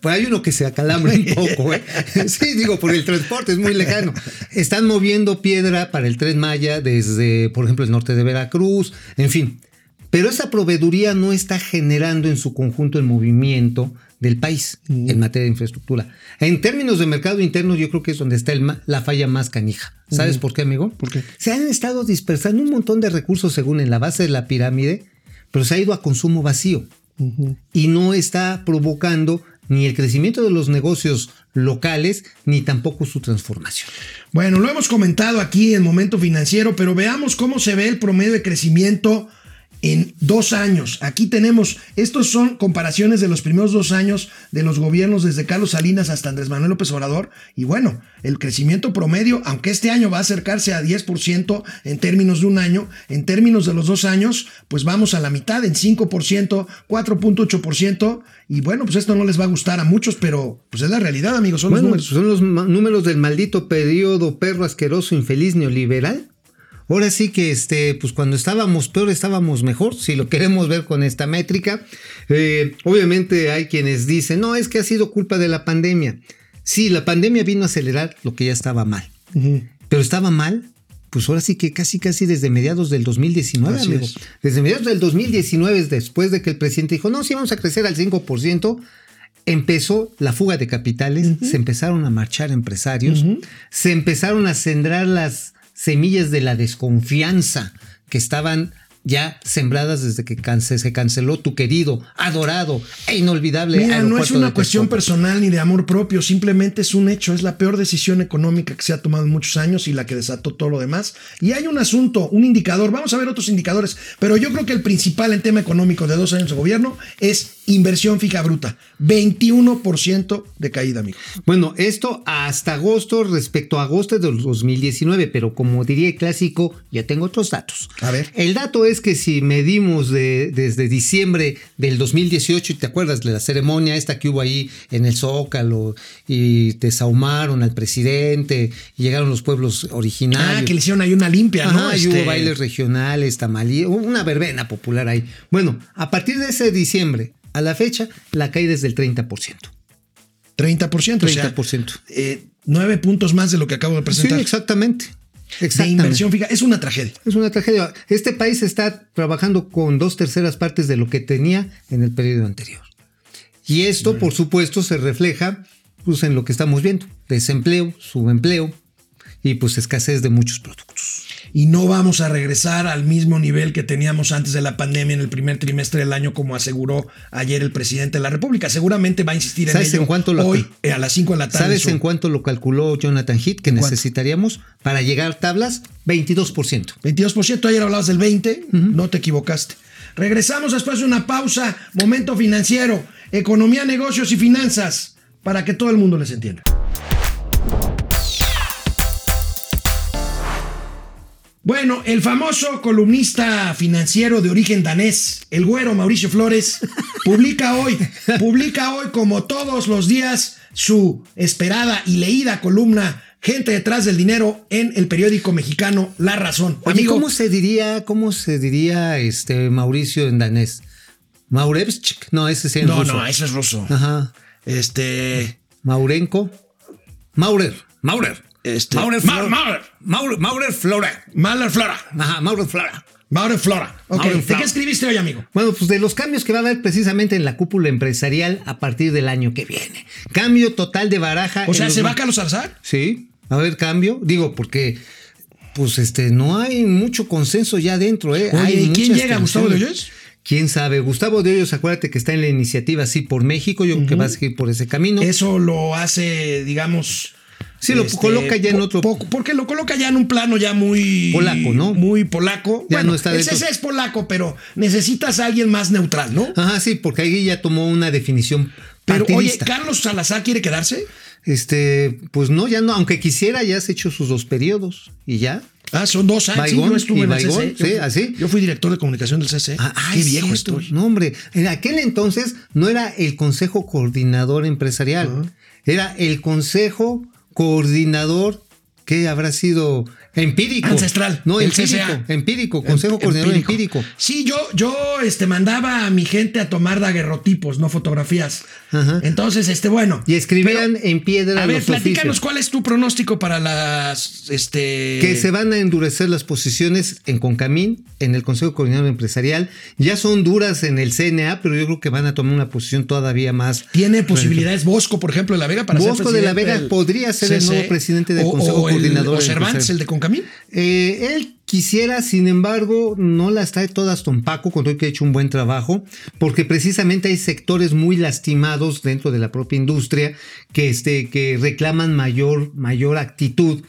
Pues hay uno que se acalambra un poco, ¿eh? Sí, digo, por el transporte, es muy lejano. Están moviendo piedra para el tren Maya desde, por ejemplo, el norte de Veracruz, en fin. Pero esa proveeduría no está generando en su conjunto el movimiento del país en materia de infraestructura. En términos de mercado interno, yo creo que es donde está el la falla más canija. ¿Sabes por qué, amigo? ¿Por qué? Se han estado dispersando un montón de recursos según en la base de la pirámide, pero se ha ido a consumo vacío y no está provocando ni el crecimiento de los negocios locales ni tampoco su transformación. Bueno, lo hemos comentado aquí en Momento Financiero, pero veamos cómo se ve el promedio de crecimiento en dos años. Aquí tenemos, estos son comparaciones de los primeros dos años de los gobiernos desde Carlos Salinas hasta Andrés Manuel López Obrador. Y bueno, el crecimiento promedio, aunque este año va a acercarse a 10% en términos de un año, en términos de los dos años, pues vamos a la mitad, en 5%, 4.8%. Y bueno, pues esto no les va a gustar a muchos, pero pues es la realidad, amigos, son Bueno, los números. son los números del maldito periodo perro asqueroso, infeliz, neoliberal. Ahora sí que este, pues cuando estábamos peor, estábamos mejor, si lo queremos ver con esta métrica. Eh, obviamente hay quienes dicen, no, es que ha sido culpa de la pandemia. Sí, la pandemia vino a acelerar lo que ya estaba mal. Pero estaba mal, pues ahora sí que casi, casi desde mediados del 2019, Así amigo. es. Desde mediados del 2019, después de que el presidente dijo, no, sí vamos a crecer al 5%, empezó la fuga de capitales, se empezaron a marchar empresarios, se empezaron a sembrar las semillas de la desconfianza que estaban ya sembradas desde que se canceló tu querido, adorado e inolvidable Mira, no es una cuestión personal ni de amor propio, simplemente es un hecho, es la peor decisión económica que se ha tomado en muchos años y la que desató todo lo demás. Y hay un asunto, un indicador, vamos a ver otros indicadores, pero yo creo que el principal en tema económico de dos años de gobierno es inversión fija bruta, 21% de caída, amigo. Bueno, esto hasta agosto respecto a agosto del 2019, pero como diría el clásico, ya tengo otros datos. A ver. El dato es que si medimos de- desde diciembre del 2018, y te acuerdas de la ceremonia esta que hubo ahí en el Zócalo, y desahumaron al presidente, y llegaron los pueblos originarios. Ah, que le hicieron ahí una limpia, ¿no? Ajá, y Este- hubo bailes regionales, tamalí, una verbena popular ahí. Bueno, a partir de ese diciembre a la fecha, la caída es del 30%. 30%, o sea, 30%. eh, nueve puntos más de lo que acabo de presentar. Sí, exactamente. de Exactamente. inversión fija, es una tragedia. Es una tragedia. Este país está trabajando con dos terceras partes de lo que tenía en el periodo anterior. Y esto, por supuesto, se refleja pues, en lo que estamos viendo. Desempleo, subempleo y pues escasez de muchos productos. y no vamos a regresar al mismo nivel que teníamos antes de la pandemia en el primer trimestre del año, como aseguró ayer el presidente de la República. Seguramente va a insistir en ¿Sabes ello en cuánto lo- hoy eh, a las 5 de la tarde. ¿Sabes en cuánto lo calculó Jonathan Heath que necesitaríamos para llegar a tablas? 22%. 22%, ayer hablabas del 20%, no te equivocaste. Regresamos después de una pausa, momento financiero, economía, negocios y finanzas, para que todo el mundo les entienda. Bueno, el famoso columnista financiero de origen danés, el güero Mauricio Flores, publica hoy, publica hoy como todos los días su esperada y leída columna Gente detrás del dinero en el periódico mexicano La Razón. Oye, Amigo, ¿cómo se diría, cómo se diría este Mauricio en danés? Maurevchik, no, ese es No, ruso. no, eso es ruso. Ajá. Este. Maurenco. Maurer. Maurer. Este. Maurer Ma- Flora. Maurer. Maurer, Maurer Flora. Flora. Ajá, Maurer Flora. Maurer Flora. Ok, Maurer ¿de Flora. qué escribiste hoy, amigo? Bueno, pues de los cambios que va a haber precisamente en la cúpula empresarial a partir del año que viene. Cambio total de baraja. O sea, ¿se va ma- Carlos Salazar? Sí, va a haber cambio. Digo, porque pues este no hay mucho consenso ya dentro, ¿eh? Oye, Hay ¿y quién llega? ¿Gustavo de. Hoyos? ¿Quién sabe? Gustavo de Hoyos, acuérdate que está en la iniciativa Sí por México. Yo creo que va a seguir por ese camino. Eso lo hace, digamos. Sí, lo coloca ya en otro- po- porque lo coloca ya en un plano ya muy. Polaco, ¿no? Muy polaco. Ya bueno, no está el CC es polaco, pero necesitas a alguien más neutral, ¿no? Ajá, sí, porque ahí ya tomó una definición Pero, oye, partidista. ¿Carlos Salazar quiere quedarse? Este, pues no, ya no, aunque quisiera, ya has hecho sus dos periodos y ya. Ah, son dos años. Sí, yo estuve en el CC. Yo sí, fui- así. Yo fui director de comunicación del CC. Ah, Qué viejo cierto. estoy. No, hombre, en aquel entonces no era el Consejo Coordinador Empresarial, era el Consejo Coordinador que habrá sido empírico. Ancestral. No, el empírico. CCA. Empírico, Consejo Em- Coordinador empírico. Sí, yo, yo este, mandaba a mi gente a tomar daguerrotipos, no fotografías. Ajá. Entonces, este, bueno. Y escribían en piedra A ver, los platícanos oficios. cuál es tu pronóstico para las. Este. Que se van a endurecer las posiciones en Concamín, en el Consejo Coordinador Empresarial. Ya son duras en el CNA, pero yo creo que van a tomar una posición todavía más. ¿Tiene posibilidades Bosco, por ejemplo, de la Vega para ser Bosco de la Vega podría ser el nuevo presidente del O- Consejo o el- Coordinador O Cervantes, el de Concamín. Eh, él quisiera, sin embargo, no las trae todas Don Paco, con todo que ha hecho un buen trabajo, porque precisamente hay sectores muy lastimados dentro de la propia industria que, este, que reclaman mayor, mayor actitud.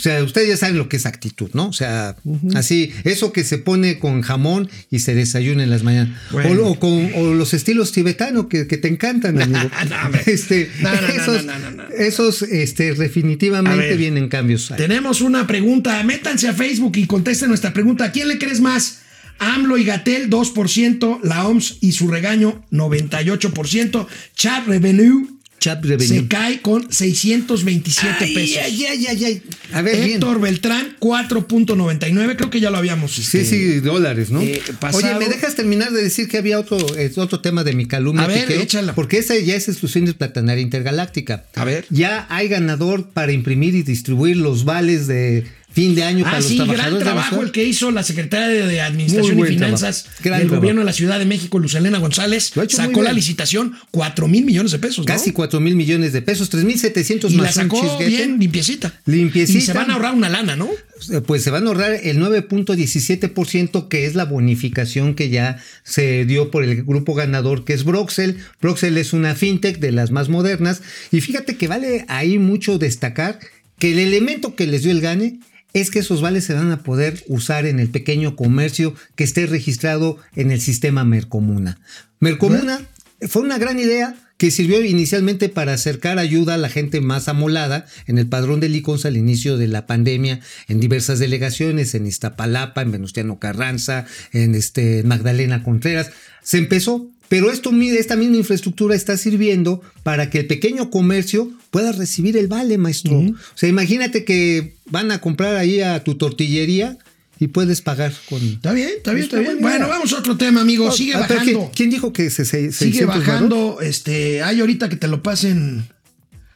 O sea, ustedes ya saben lo que es actitud, ¿no? O sea, así, eso que se pone con jamón y se desayuna en las mañanas. Bueno. O, o con o los estilos tibetanos que, que te encantan, amigo. No, este, No, no, esos, este, definitivamente ver. vienen cambios. ahí. Tenemos una pregunta. Métanse a Facebook y contesten nuestra pregunta. ¿A quién le crees más? AMLO y Gatel 2%, la OMS y su regaño 98%, Chat Revenue Chat revenue. se cae con 627 Ay, pesos. ay, ay. A ver, bien. Héctor Beltrán 4.99, creo que ya lo habíamos. Sí, este, sí, dólares, ¿no? eh, Oye, ¿me dejas terminar de decir que había otro, eh, otro tema de mi calumnia? A ver, Piquero? échala. Porque esa ya es exclusión de Platanaria Intergaláctica. A ver. Ya hay ganador para imprimir y distribuir los vales de fin de año para Ah, los sí, gran de la trabajo el que hizo la secretaria de Administración y Finanzas. Gran del trabajo. gobierno de la Ciudad de México, Lucelena González, ha sacó la licitación 4 mil millones de pesos, ¿no? Casi 4 mil millones de pesos, 3.700 y más la sacó un bien limpiecita. Limpiecita. Y se van a ahorrar una lana, ¿no? Eh, Pues se van a ahorrar el 9.17%, que es la bonificación que ya se dio por el grupo ganador, que es Broxel. Broxel es una fintech de las más modernas. Y fíjate que vale ahí mucho destacar que el elemento que les dio el gane es que esos vales se van a poder usar en el pequeño comercio que esté registrado en el sistema Mercomuna. Mercomuna fue una gran idea que sirvió inicialmente para acercar ayuda a la gente más amolada en el padrón del ICONS al inicio de la pandemia en diversas delegaciones, en Iztapalapa, en Venustiano Carranza, en este, Magdalena Contreras. Se empezó, pero esto, esta misma infraestructura está sirviendo para que el pequeño comercio pueda recibir el vale, maestro. O sea, imagínate que van a comprar ahí a tu tortillería y puedes pagar con... Está bien, está bien, está bien. Bueno, vamos a otro tema, amigo. Sigue bajando. ¿quién, dijo que se, se- Sigue 600 varos? bajando. Este, hay ahorita que te lo pasen.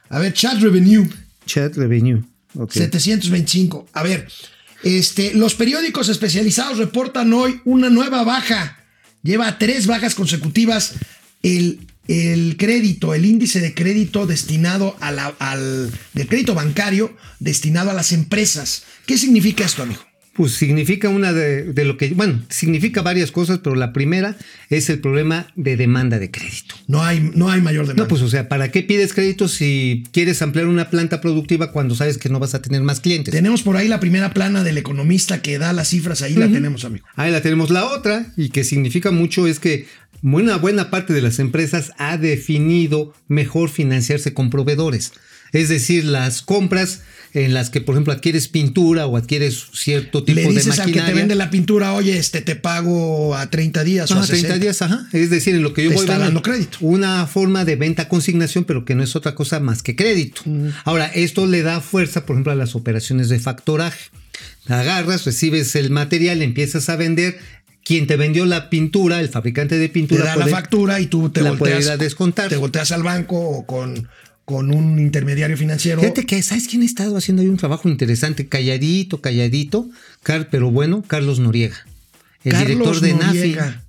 A ver, chat revenue. Chat revenue. ok. 725. A ver, este, los periódicos especializados reportan hoy una nueva baja. Lleva tres bajas consecutivas el, el crédito, el índice de crédito destinado a la- al del crédito bancario destinado a las empresas. ¿Qué significa esto, amigo? Pues significa una de, de lo que, bueno, significa varias cosas, pero la primera es el problema de demanda de crédito. No hay, no hay mayor demanda. No, pues o sea, ¿para qué pides crédito si quieres ampliar una planta productiva cuando sabes que no vas a tener más clientes? Tenemos por ahí la primera plana del economista que da las cifras, ahí la tenemos, amigo. Ahí la tenemos. La otra, y que significa mucho, es que una buena parte de las empresas ha definido mejor financiarse con proveedores. Es decir, las compras en las que, por ejemplo, adquieres pintura o adquieres cierto tipo Le de dices al que maquinaria. te vende la pintura, oye, este te pago a 30 días o Ajá, a 60. 30 días, ajá. Es decir, en lo que yo Te voy está dando crédito. Una forma de venta consignación, pero que no es otra cosa más que crédito. Ahora, esto le da fuerza, por ejemplo, a las operaciones de factoraje. Agarras, recibes el material, empiezas a vender. Quien te vendió la pintura, el fabricante de Te pintura, da puede- la factura y tú te la volteas, a descontar. te volteas al banco o con, con un intermediario financiero. Fíjate que, ¿sabes quién ha estado haciendo ahí un trabajo interesante? Calladito, calladito, Car- pero bueno, Carlos Noriega, el Carlos director de Noriega. NAFI.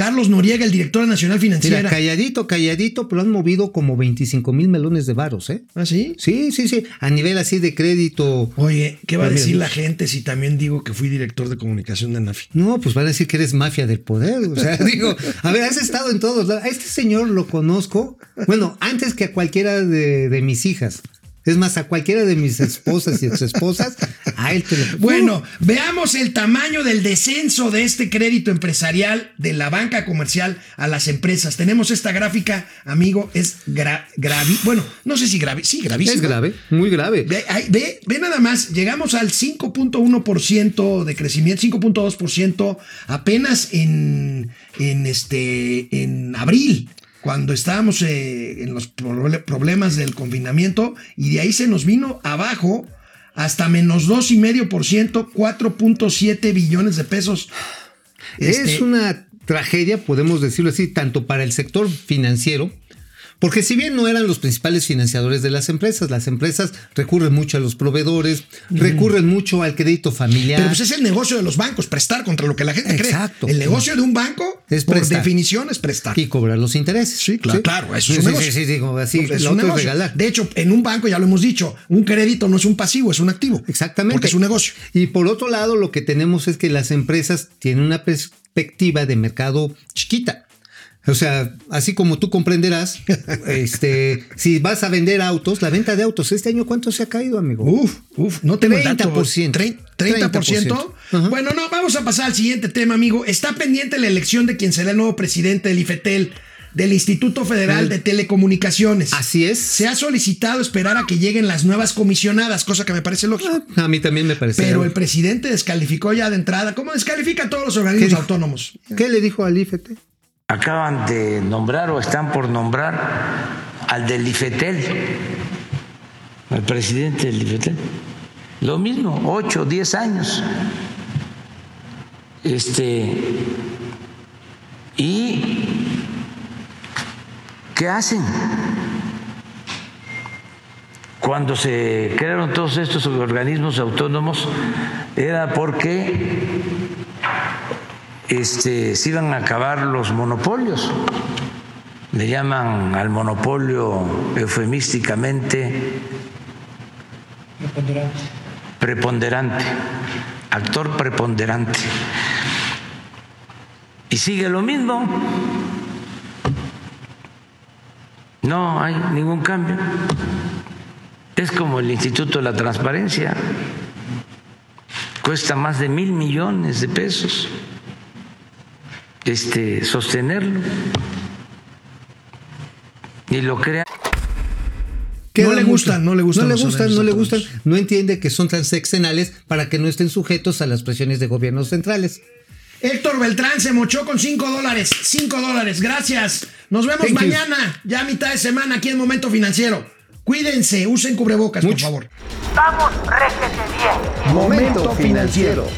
Carlos Noriega, el director nacional financiera. Mira, calladito, calladito, pero han movido como 25 mil melones de varos, ¿eh? ¿Ah, sí? Sí, sí, sí. A nivel así de crédito. Oye, ¿qué va a decir la gente si también digo que fui director de comunicación de NAFI? No, pues van a decir que eres mafia del poder. O sea, digo, a ver, has estado en todos lados. A este señor lo conozco, bueno, antes que a cualquiera de, de mis hijas. Es más, a cualquiera de mis esposas y exesposas, a él te lo. Bueno, veamos el tamaño del descenso de este crédito empresarial de la banca comercial a las empresas. Tenemos esta gráfica, amigo, es gra- gravi, bueno, no sé si grave, sí, gravísima. es grave, muy grave. Ve, ve, ve nada más, llegamos al 5.1% de crecimiento, 5.2% apenas en, en, este, en abril, cuando estábamos eh, en los proble- problemas del confinamiento, y de ahí se nos vino abajo hasta menos 2,5%, 4.7 billones de pesos. Es Este, una tragedia, podemos decirlo así, tanto para el sector financiero, porque si bien no eran los principales financiadores de las empresas, las empresas recurren mucho a los proveedores, recurren mucho al crédito familiar. Pero pues es el negocio de los bancos, prestar contra lo que la gente Exacto. cree. El negocio de un banco, Es por prestar. definición, es prestar. y cobrar los intereses. Sí, claro, claro, eso es Sí, un sí, negocio. Sí, sí, digo, así, Pues es lo otro regalar. De hecho, en un banco ya lo hemos dicho, un crédito no es un pasivo, es un activo. Exactamente. Porque es un negocio. Y por otro lado, lo que tenemos es que las empresas tienen una perspectiva de mercado chiquita. O sea, así como tú comprenderás, este, si vas a vender autos, la venta de autos, este año ¿cuánto se ha caído, amigo? Uf, uf, no tengo el dato. 30%. 30%. 30%. Ajá. Bueno, no, vamos a pasar al siguiente tema, amigo. Está pendiente la elección de quien será el nuevo presidente del IFETEL, del Instituto Federal de Telecomunicaciones. Así es. Se ha solicitado esperar a que lleguen las nuevas comisionadas, cosa que me parece lógico. Ah, A mí también me parece. Pero el presidente descalificó ya de entrada, ¿cómo descalifica a todos los organismos autónomos? ¿Qué le dijo al IFT? Acaban de nombrar o están por nombrar al del IFETEL, al presidente del IFETEL. Lo mismo, 8, 10 años. Este, ¿Y qué hacen? cuando se crearon todos estos organismos autónomos era porque este, se iban a acabar los monopolios. Le llaman al monopolio eufemísticamente preponderante, actor preponderante. Y sigue lo mismo. No hay ningún cambio. Es como el Instituto de la Transparencia. Cuesta más de mil millones de pesos este, sostenerlo. Y lo crea. No le gustan, no le gustan No le gustan, no le gustan. No entiende que son tan sexenales para que no estén sujetos a las presiones de gobiernos centrales. Héctor Beltrán se mochó con 5 dólares. 5 dólares, gracias. Nos vemos Thank you. mañana, ya a mitad de semana aquí en Momento Financiero. Cuídense, usen cubrebocas, por favor. Vamos, réjete bien. Momento financiero.